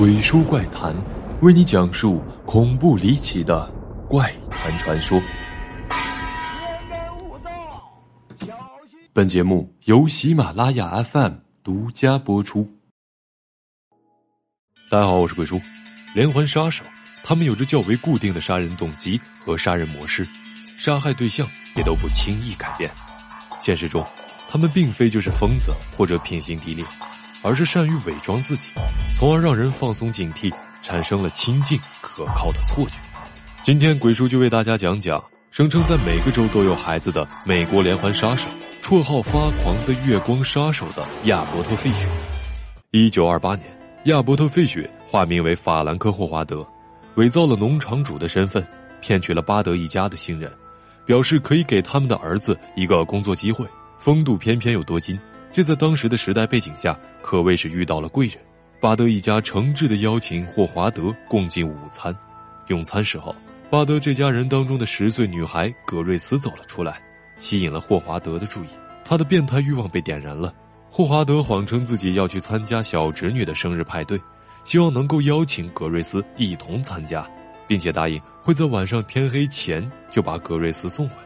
鬼叔怪谈，为你讲述恐怖离奇的怪谈传说。本节目由喜马拉雅 FM 独家播出。大家好，我是鬼叔。连环杀手，他们有着较为固定的杀人动机和杀人模式，杀害对象也都不轻易改变。现实中，他们并非就是疯子或者品行低劣。而是善于伪装自己，从而让人放松警惕，产生了亲近可靠的错觉。今天鬼叔就为大家讲讲声称在每个州都有孩子的美国连环杀手，绰号“发狂的月光杀手”的亚伯特·费雪。一九二八年，亚伯特·费雪化名为法兰克·霍华德，伪造了农场主的身份，骗取了巴德一家的信任，表示可以给他们的儿子一个工作机会，风度翩翩又多金。这在当时的时代背景下，可谓是遇到了贵人。巴德一家诚挚的邀请霍华德共进午餐。用餐时候，巴德这家人当中的十岁女孩葛瑞斯走了出来，吸引了霍华德的注意。他的变态欲望被点燃了。霍华德谎称自己要去参加小侄女的生日派对，希望能够邀请葛瑞斯一同参加，并且答应会在晚上天黑前就把葛瑞斯送回来。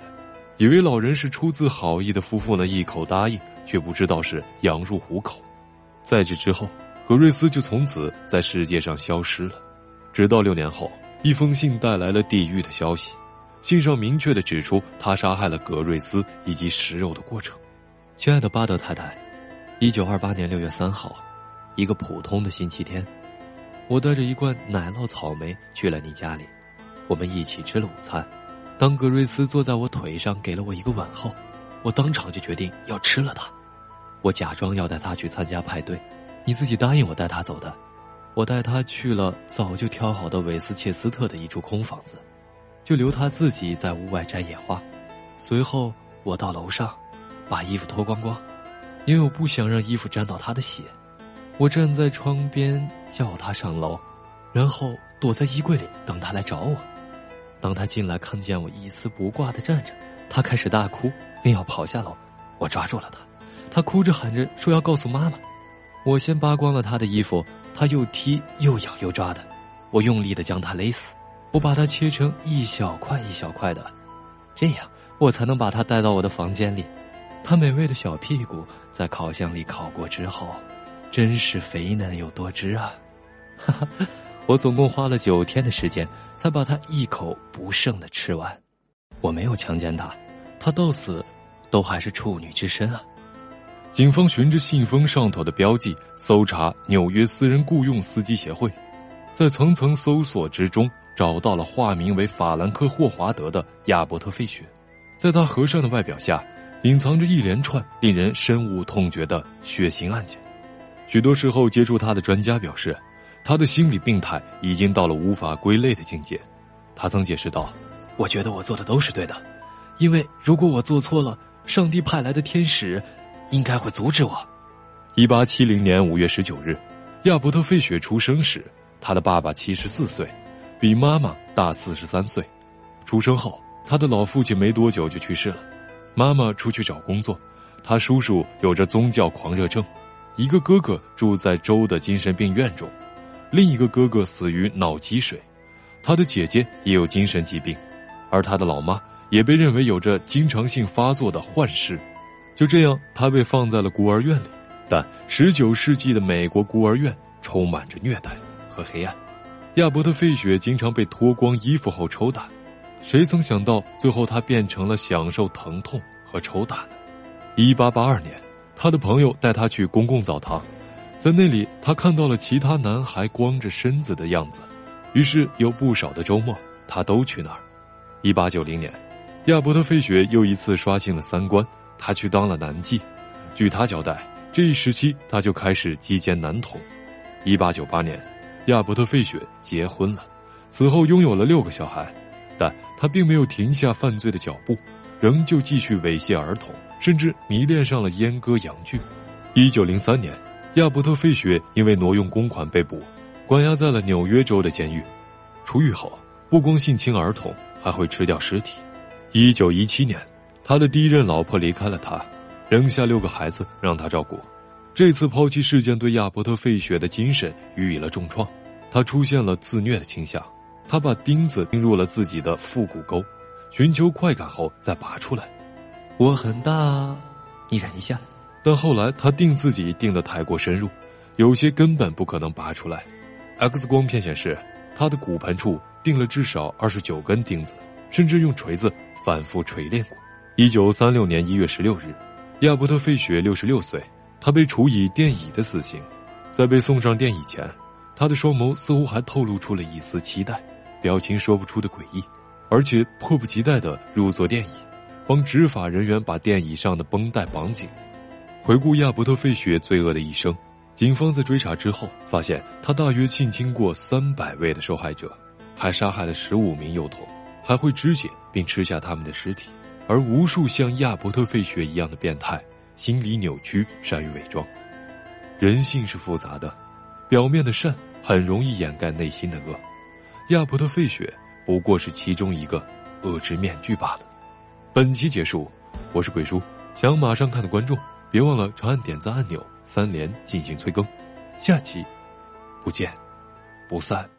以为老人是出自好意的夫妇呢，一口答应。却不知道是羊入虎口，在这之后，格瑞斯就从此在世界上消失了。直到六年后，一封信带来了地狱的消息，信上明确的指出他杀害了格瑞斯以及食肉的过程。亲爱的巴德太太，一九二八年六月三号，一个普通的星期天，我带着一罐奶酪草莓去了你家里，我们一起吃了午餐。当格瑞斯坐在我腿上给了我一个吻后。我当场就决定要吃了他，我假装要带他去参加派对，你自己答应我带他走的，我带他去了早就挑好的韦斯切斯特的一处空房子，就留他自己在屋外摘野花。随后我到楼上，把衣服脱光光，因为我不想让衣服沾到他的血。我站在窗边叫他上楼，然后躲在衣柜里等他来找我。当他进来看见我一丝不挂的站着。他开始大哭，便要跑下楼，我抓住了他，他哭着喊着说要告诉妈妈。我先扒光了他的衣服，他又踢又咬又抓的，我用力的将他勒死，我把他切成一小块一小块的，这样我才能把他带到我的房间里。他美味的小屁股在烤箱里烤过之后，真是肥嫩又多汁啊！哈哈，我总共花了九天的时间，才把他一口不剩的吃完。我没有强奸他，他到死都还是处女之身啊！警方循着信封上头的标记搜查纽约私人雇佣司机协会，在层层搜索之中找到了化名为法兰克·霍华德的亚伯特·费雪，在他和善的外表下，隐藏着一连串令人深恶痛绝的血腥案件。许多时候接触他的专家表示，他的心理病态已经到了无法归类的境界。他曾解释道。我觉得我做的都是对的，因为如果我做错了，上帝派来的天使应该会阻止我。一八七零年五月十九日，亚伯特·费雪出生时，他的爸爸七十四岁，比妈妈大四十三岁。出生后，他的老父亲没多久就去世了，妈妈出去找工作，他叔叔有着宗教狂热症，一个哥哥住在州的精神病院中，另一个哥哥死于脑积水，他的姐姐也有精神疾病。而他的老妈也被认为有着经常性发作的幻视，就这样，他被放在了孤儿院里。但十九世纪的美国孤儿院充满着虐待和黑暗，亚伯特·费雪经常被脱光衣服后抽打。谁曾想到，最后他变成了享受疼痛和抽打呢？一八八二年，他的朋友带他去公共澡堂，在那里，他看到了其他男孩光着身子的样子，于是有不少的周末，他都去那儿。一八九零年，亚伯特·费雪又一次刷新了三观，他去当了男妓。据他交代，这一时期他就开始击奸男童。一八九八年，亚伯特·费雪结婚了，此后拥有了六个小孩，但他并没有停下犯罪的脚步，仍旧继续猥亵儿童，甚至迷恋上了阉割洋具。一九零三年，亚伯特·费雪因为挪用公款被捕，关押在了纽约州的监狱。出狱后，不光性侵儿童。还会吃掉尸体。一九一七年，他的第一任老婆离开了他，扔下六个孩子让他照顾。这次抛弃事件对亚伯特·费雪的精神予以了重创，他出现了自虐的倾向，他把钉子钉入了自己的腹股沟，寻求快感后再拔出来。我很大，你忍一下。但后来他钉自己钉得太过深入，有些根本不可能拔出来。X 光片显示，他的骨盆处钉了至少二十九根钉子，甚至用锤子反复锤炼过。一九三六年一月十六日，亚伯特·费雪六十六岁，他被处以电椅的死刑。在被送上电椅前。他的双眸似乎还透露出了一丝期待，表情说不出的诡异，而且迫不及待的入座电椅，帮执法人员把电椅上的绷带绑紧。回顾亚伯特·费雪罪恶的一生，警方在追查之后发现，他大约性侵过三百位的受害者，还杀害了十五名幼童，还会肢解并吃下他们的尸体。而无数像亚伯特·费雪一样的变态，心理扭曲，善于伪装。人性是复杂的。表面的善很容易掩盖内心的恶，亚伯特·费雪不过是其中一个恶之面具罢了。本期结束，我是鬼叔，想马上看的观众别忘了长按点赞按钮，三连进行催更，下期不见不散。